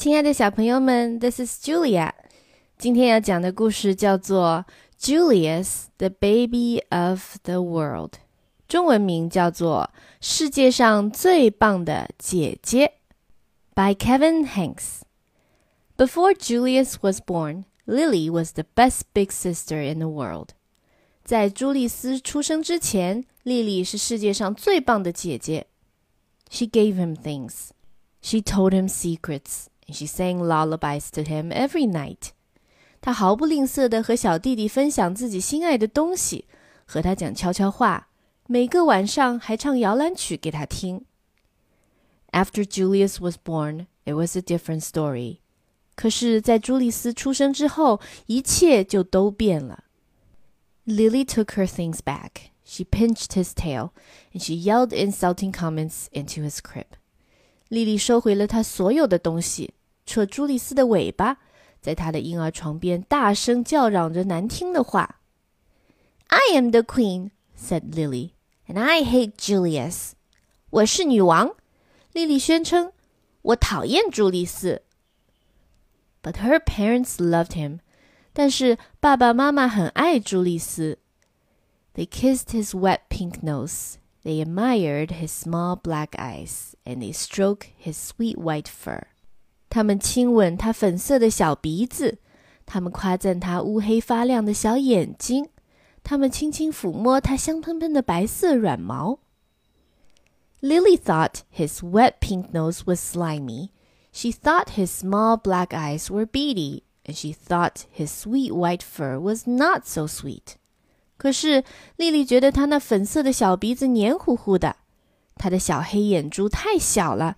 亲爱的小朋友们，This is Julia。今天要讲的故事叫做《Julius, the Baby of the World》，中文名叫做《世界上最棒的姐姐》，by Kevin Henkes。Before Julius was born, Lily was the best big sister in the world. 在朱丽斯出生之前，莉莉是世界上最棒的姐姐。She gave him things. She told him secrets. she sang lullabies to him every night. 她毫不吝啬地和小弟弟分享自己心爱的东西，和他讲悄悄话，每个晚上还唱摇篮曲给他听。After Julius was born, it was a different story. 可是，在朱丽斯出生之后，一切就都变了。Lily took her things back. She pinched his tail, and she yelled insulting comments into his crib. 莉莉收回了她所有的东西， 扯朱丽斯的尾巴，在她的婴儿床边大声叫嚷着难听的话。"I am the queen," said Lily, "and I hate Julius." 我是女王，莉莉宣称，我讨厌朱丽斯。But her parents loved him. 但是爸爸妈妈很爱朱丽斯。They kissed his wet pink nose. They admired his small black eyes and they stroked his sweet white fur. 他们亲吻他粉色的小鼻子，他们夸赞他乌黑发亮的小眼睛，他们轻轻抚摸他香喷喷的白色软毛。Lily thought his wet pink nose was slimy. She thought his small black eyes were beady, and she thought his sweet white fur was not so sweet. 可是丽丽觉得他那粉色的小鼻子黏糊糊的，他的小黑眼珠太小了，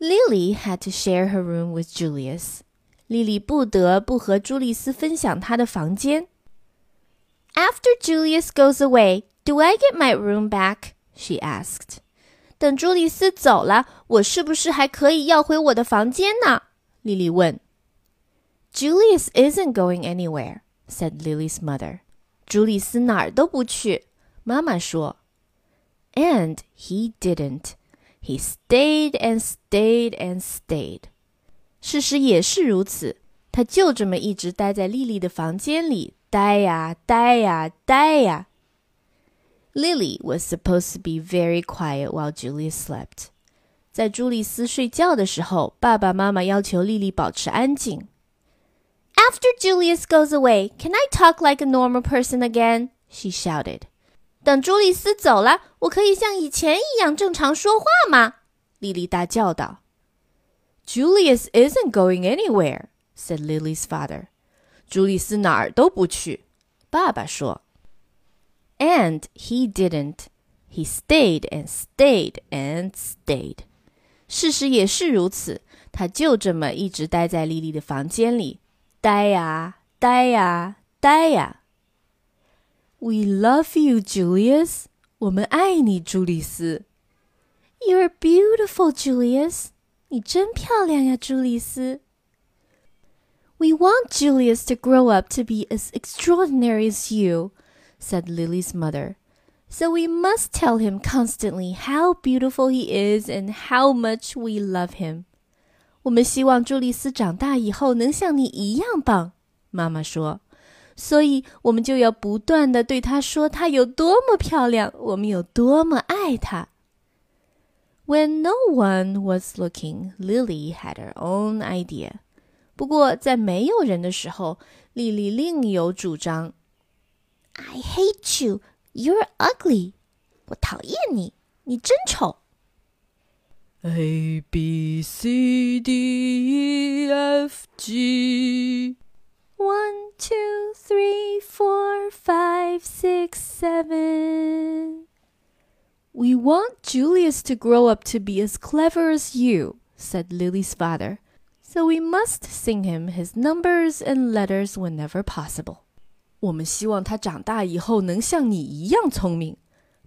Lily had to share her room with Julius. 莉莉不得不和朱丽斯分享她的房间。After Julius goes away, do I get my room back? She asked. 等朱丽斯走了，我是不是还可以要回我的房间呢？莉莉问。Julius isn't going anywhere, said Lily's mother. 朱丽斯哪儿都不去。妈妈说，And he didn't. He stayed and stayed and stayed. 事实也是如此，他就这么一直待在莉莉的房间里，待呀待呀待呀。Lily was supposed to be very quiet while Julius slept. 在朱丽斯睡觉的时候，爸爸妈妈要求莉莉保持安静。after Julius goes away, can I talk like a normal person again? She shouted. 等朱丽斯走了，我可以像以前一样正常说话吗？莉莉大叫道。Julius isn't going anywhere," said Lily's father. 朱丽斯哪儿都不去，爸爸说。And he didn't. He stayed and stayed and stayed. 事实也是如此，他就这么一直待在莉莉的房间里。待呀，待呀，待呀。We love you, Julius。我们爱你，朱丽斯。You're beautiful, Julius。你真漂亮呀，朱丽斯。We want Julius to grow up to be as extraordinary as you, said Lily's mother. So we must tell him constantly how beautiful he is and how much we love him. 我们希望朱丽斯长大以后能像你一样棒，妈妈说。 所以，我们就要不断的对她说她有多么漂亮，我们有多么爱她。When no one was looking, Lily had her own idea. 不过，在没有人的时候，莉莉另有主张。I hate you. You're ugly. 我讨厌你，你真丑。A B C D E F G. One, two, three, four, five, six, seven. We want Julius to grow up to be as clever as you, said Lily's father. So we must sing him his numbers and letters whenever possible. 我们希望他长大以后能像你一样聪明。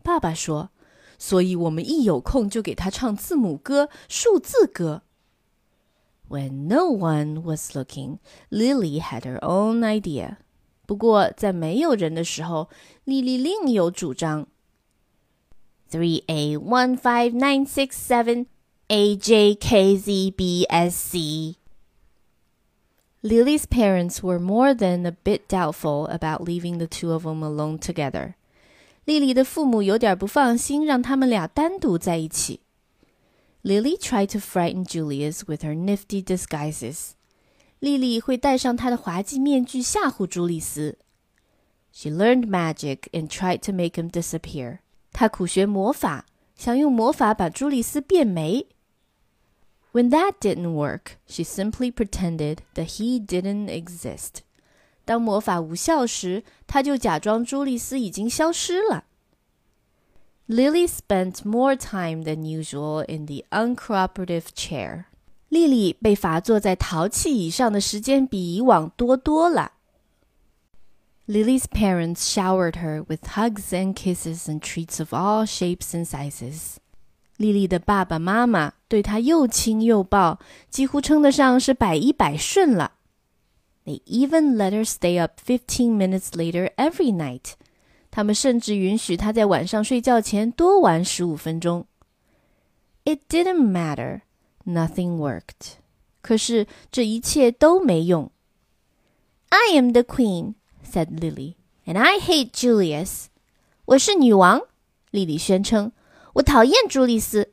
爸爸说，所以我们一有空就给他唱字母歌、数字歌。 When no one was looking, Lily had her own idea. 不过在没有人的时候，莉莉另有主张。Three A one five nine six seven A J K Z B S C. Lily's parents were more than a bit doubtful about leaving the two of them alone together. 莉莉的父母有点不放心，让他们俩单独在一起。 Lily tried to frighten Julius with her nifty disguises. 莉莉会戴上她的滑稽面具吓唬朱丽斯。She learned magic and tried to make him disappear. 她苦学魔法，想用魔法把朱丽斯变没。When that didn't work, she simply pretended that he didn't exist. 当魔法无效时，她就假装朱丽斯已经消失了。 Lily spent more time than usual in the uncooperative chair. 莉莉被罚坐在淘气椅上的时间比以往多多了。Lily's parents showered her with hugs and kisses and treats of all shapes and sizes. 莉莉的爸爸妈妈对她又亲又抱，几乎称得上是百依百顺了。They even let her stay up fifteen minutes later every night. 他们甚至允许她在晚上睡觉前多玩十五分钟。It didn't matter. Nothing worked. 可是这一切都没用。I am the queen said Lily, and I hate Julius. 我是女王，莉莉宣称。我讨厌朱丽斯。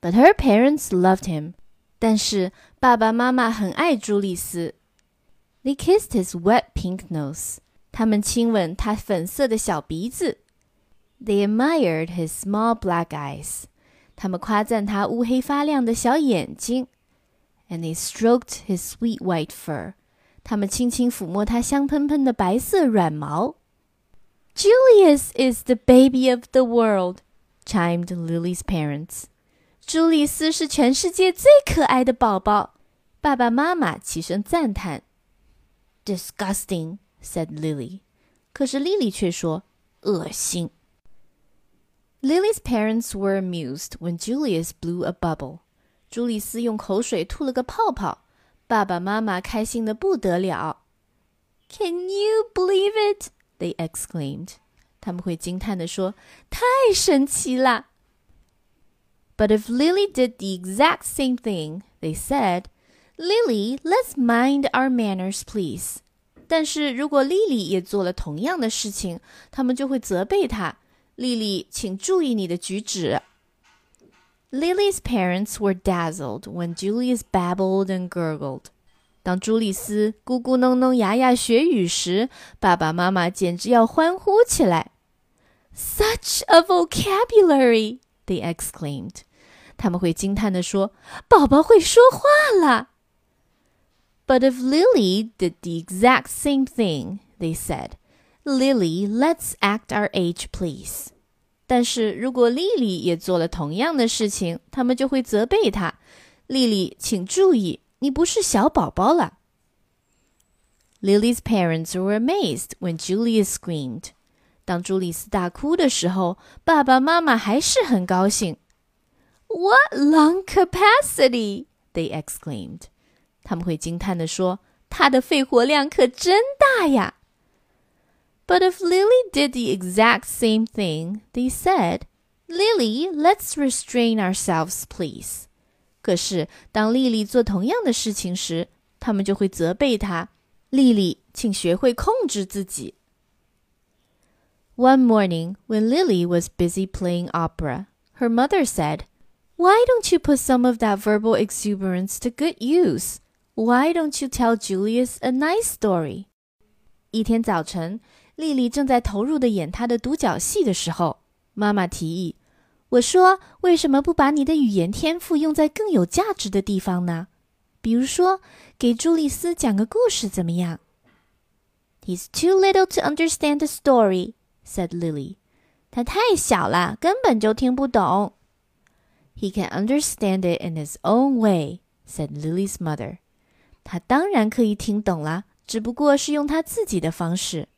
But her parents loved him. 但是爸爸妈妈很爱朱丽斯。They kissed his wet pink nose. 他们亲吻他粉色的小鼻子。They admired his small black eyes. 他们夸赞他乌黑发亮的小眼睛。And they stroked his sweet white fur. 他们轻轻抚摸它香喷喷的白色软毛。Julius is the baby of the world, chimed Lily's parents. 朱丽斯是全世界最可爱的宝宝。爸爸妈妈齐声赞叹。Disgusting, said Lily. 可是莉莉却说恶心。Lily's parents were amused when Julius blew a bubble. 朱丽斯用口水吐了个泡泡。爸爸妈妈开心的不得了。Can you believe it? They exclaimed. 他们会惊叹地说：“太神奇了！” But if Lily did the exact same thing, they said, "Lily, let's mind our manners, please." 但是如果莉莉也做了同样的事情，他们就会责备她：“莉莉，请注意你的举止。” Lily's parents were dazzled when Julius babbled and gurgled. 当朱丽斯咕咕哝哝、牙牙学语时，爸爸妈妈简直要欢呼起来。Such a vocabulary! They exclaimed. 他们会惊叹地说：“宝宝会说话了。” But if Lily did the exact same thing, they said, "Lily, let's act our age, please." 但是如果莉莉也做了同样的事情，他们就会责备她。莉莉，请注意，你不是小宝宝了。Lily's parents were amazed when Julius screamed. 当朱丽斯大哭的时候，爸爸妈妈还是很高兴。What lung capacity! They exclaimed. 他们会惊叹地说：“他的肺活量可真大呀！” But if Lily did the exact same thing, they said, Lily, let's restrain ourselves, please. 可是当莉莉做同样的事情时，他们就会责备她：“莉莉，请学会控制自己。” One morning, when Lily was busy playing opera, her mother said, Why don't you put some of that verbal exuberance to good use? Why don't you tell Julius a nice story? 一天早晨，丽丽正在投入的演她的独角戏的时候，妈妈提议：“我说，为什么不把你的语言天赋用在更有价值的地方呢？比如说，给朱丽斯讲个故事怎么样？”“He's too little to understand the story,” said Lily. 他太小了，根本就听不懂。“He can understand it in his own way,” said Lily's mother. 她当然可以听懂啦，只不过是用她自己的方式。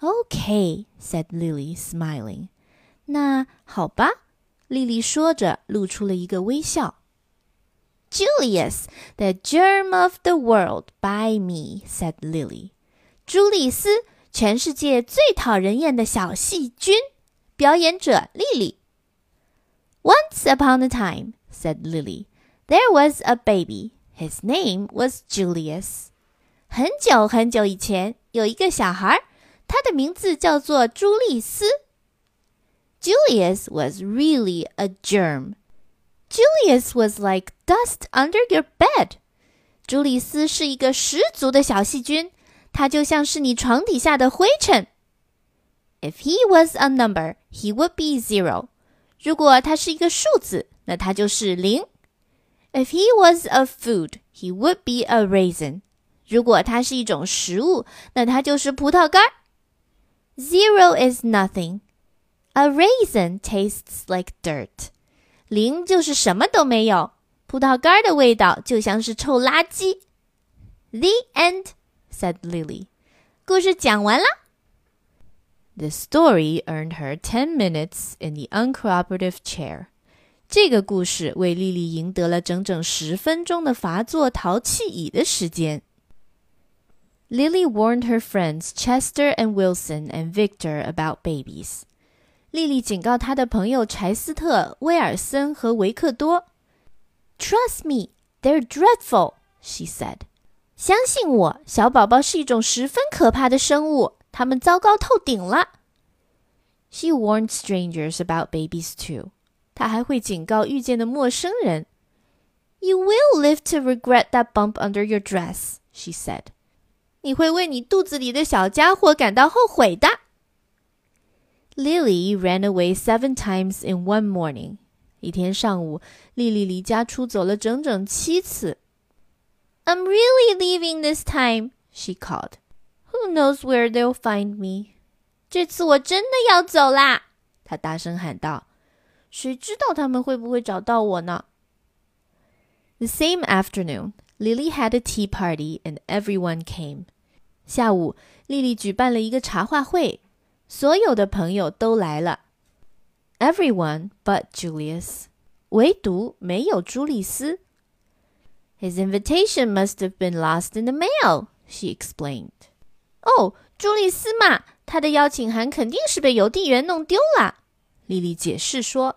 Okay, said Lily, smiling. 那好吧，丽丽说着，露出了一个微笑。Julius, the germ of the world, by me, said Lily. 朱丽斯，全世界最讨人厌的小细菌。表演者丽丽。Once upon a time, said Lily, there was a baby. His name was Julius. 很久很久以前，有一个小孩，他的名字叫做朱利斯。Julius was really a germ. Julius was like dust under your bed. 朱利斯是一个十足的小细菌，它就像是你床底下的灰尘。If he was a number, he would be zero. 如果他是一个数字，那他就是零。 If he was a food, he would be a raisin. 如果它是一种食物，那它就是葡萄干。Zero is nothing. A raisin tastes like dirt. 零就是什么都没有，葡萄干的味道就像是臭垃圾。The end, said Lily. 故事讲完了。The story earned her ten minutes in the uncooperative chair. 这个故事为莉莉赢得了整整十分钟的罚坐淘气椅的时间。Lily warned her friends Chester and Wilson and Victor about babies. 莉莉警告她的朋友柴斯特、威尔森和维克多。Trust me, they're dreadful, she said. 相信我，小宝宝是一种十分可怕的生物，他们糟糕透顶了。She warned strangers about babies too. 她还会警告遇见的陌生人。You will live to regret that bump under your dress, she said. 你会为你肚子里的小家伙感到后悔的。Lily ran away seven times in one morning. 一天上午，莉莉离家出走了整整七次。I'm really leaving this time, she called. Who knows where they'll find me? 这次我真的要走啦！她大声喊道。 谁知道他们会不会找到我呢？The same afternoon, Lily had a tea party and everyone came. 下午，丽丽举办了一个茶话会，所有的朋友都来了。Everyone but Julius，唯独没有朱利斯。His invitation must have been lost in the mail, she explained. 哦，朱利斯嘛，他的邀请函肯定是被邮递员弄丢了。丽丽解释说。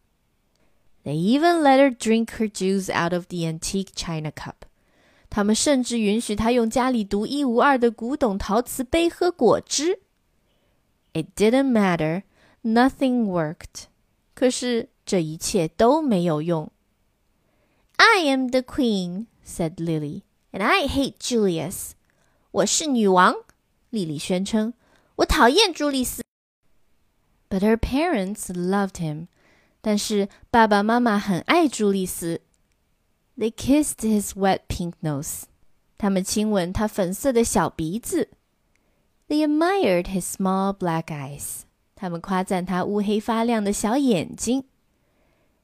they even let her drink her juice out of the antique china cup. 他们甚至允许她用家里独一无二的古董陶瓷杯喝果汁。It didn't matter, nothing worked. 可是这一切都没有用。I am the queen, said Lily, and I hate Julius. 我是女王，莉莉宣称。我讨厌朱利斯。But her parents loved him 但是爸爸妈妈很爱朱利斯。They kissed his wet pink nose。他们亲吻他粉色的小鼻子。They admired his small black eyes。他们夸赞他乌黑发亮的小眼睛。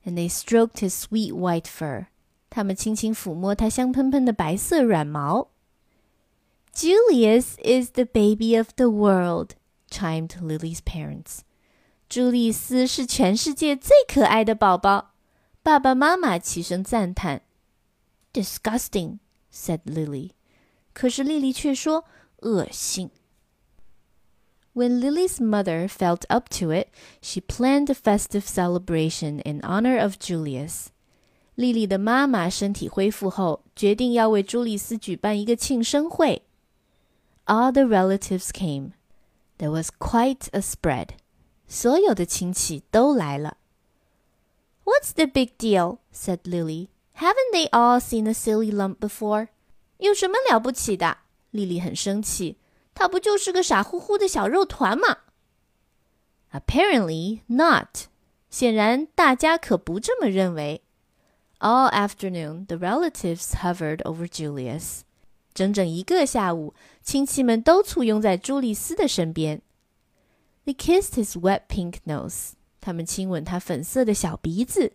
And they stroked his sweet white fur。他们轻轻抚摸他香喷喷的白色软毛。Julius is the baby of the world, chimed Lily's parents. 朱丽斯是全世界最可爱的宝宝，爸爸妈妈齐声赞叹。Disgusting, said Lily。可是莉莉却说恶心。When Lily's mother felt up to it, she planned a festive celebration in honor of Julius. 莉莉的妈妈身体恢复后，决定要为朱丽斯举办一个庆生会。All the relatives came. There was quite a spread. 所有的亲戚都来了。What's the big deal? said Lily. Haven't they all seen a silly lump before？有什么了不起的？丽丽很生气，它不就是个傻乎乎的小肉团吗？Apparently not。显然大家可不这么认为。All afternoon, the relatives hovered over Julius. 整整一个下午，亲戚们都簇拥在朱丽斯的身边。 They kissed his wet pink nose. 他们亲吻他粉色的小鼻子。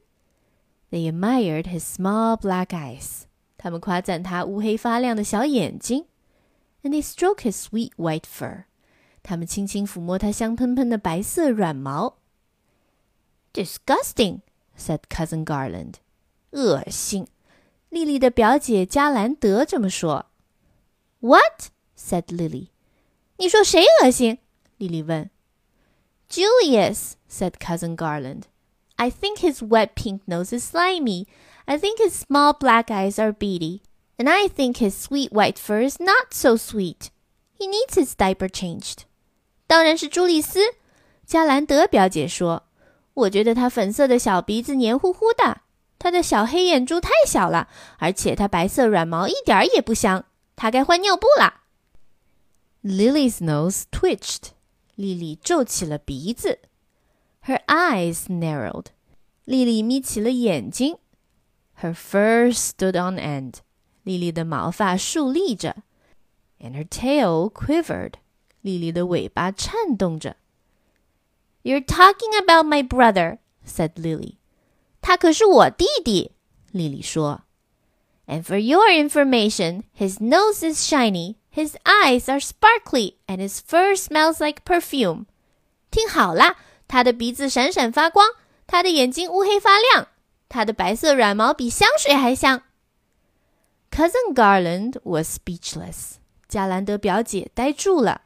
They admired his small black eyes. 他们夸赞他乌黑发亮的小眼睛。And they stroked his sweet white fur. 他们轻轻抚摸他香喷喷的白色软毛。Disgusting, said Cousin Garland. 恶心。莉莉的表姐加兰德这么说。What? said Lily. 你说谁恶心？莉莉问。 Julius, said Cousin Garland. I think his wet pink nose is slimy. I think his small black eyes are beady. And I think his sweet white fur is not so sweet. He needs his diaper changed. 当然是朱丽丝，加兰德表姐说。我觉得他粉色的小鼻子黏糊糊的，他的小黑眼珠太小了，而且他白色软毛一点儿也不香。他该换尿布啦。Lily's nose twitched， 莉莉皱起了鼻子。Her eyes narrowed，莉莉眯起了眼睛。Her fur stood on end，莉莉的毛发竖立着。And her tail quivered，莉莉的尾巴颤动着。You're talking about my brother," said Lily. 他可是我弟弟，莉莉说。And for your information, his nose is shiny, his eyes are sparkly, and his fur smells like perfume. 听好啦，他的鼻子闪闪发光，他的眼睛乌黑发亮，他的白色软毛比香水还香。Cousin Garland was speechless. 加兰德表姐呆住了。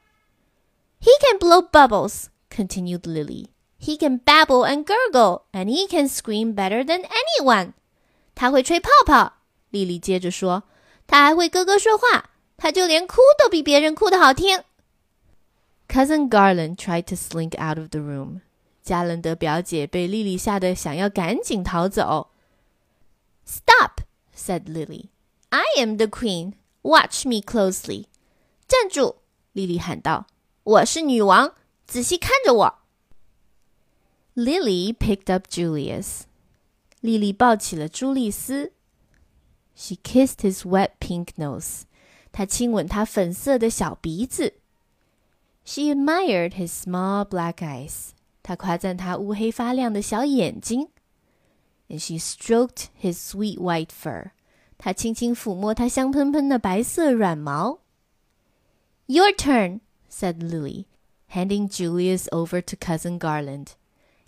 He can blow bubbles, continued Lily. He can babble and gurgle, and he can scream better than anyone. 他会吹泡泡，莉莉接着说，他还会咯咯说话， 他就连哭都比别人哭的好听。Cousin Garland tried to slink out of the room. 加兰德表姐被莉莉吓得想要赶紧逃走。Stop, said Lily. I am the queen. Watch me closely. 站住！莉莉喊道：“我是女王。”仔细看着我。Lily picked up Julius. 莉莉抱起了朱丽斯。She kissed his wet pink nose. 她亲吻他粉色的小鼻子。She admired his small black eyes. 她夸赞他乌黑发亮的小眼睛。And she stroked his sweet white fur. 她轻轻抚摸他香喷喷的白色软毛。Your turn, said Lily handing Julius over to Cousin Garland.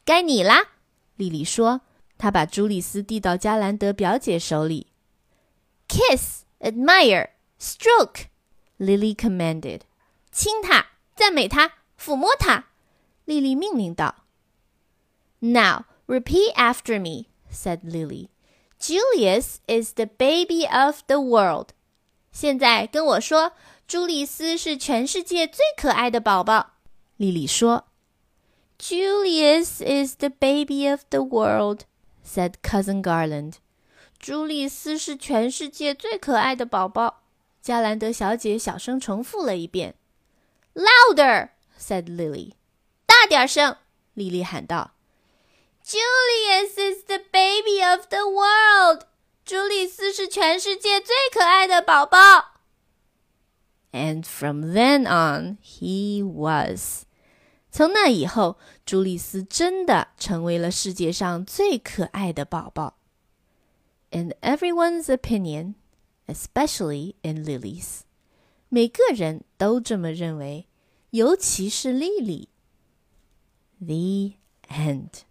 该你啦，莉莉说。她把朱丽斯递到加兰德表姐手里。Kiss, admire, stroke, Lily commanded. 亲她，赞美她，抚摸她。莉莉命令道。Now repeat after me, said Lily. Julius is the baby of the world. 现在跟我说，朱丽斯是全世界最可爱的宝宝。莉莉说：“Julius is the baby of the world,” said Cousin Garland. 朱丽斯是全世界最可爱的宝宝。 加兰德小姐小声重复了一遍。“Louder!” said Lily. 大点声！莉莉喊道。“Julius is the baby of the world.” 朱丽斯是全世界最可爱的宝宝。And from then on, he was. 从那以后，朱丽斯真的成为了世界上最可爱的宝宝。In everyone's opinion, especially in Lily's. 每个人都这么认为，尤其是莉莉。The end。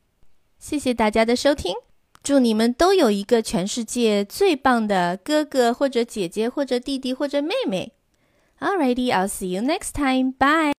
谢谢大家的收听，祝你们都有一个全世界最棒的哥哥或者姐姐或者弟弟或者妹妹。Alrighty, I'll see you next time. Bye.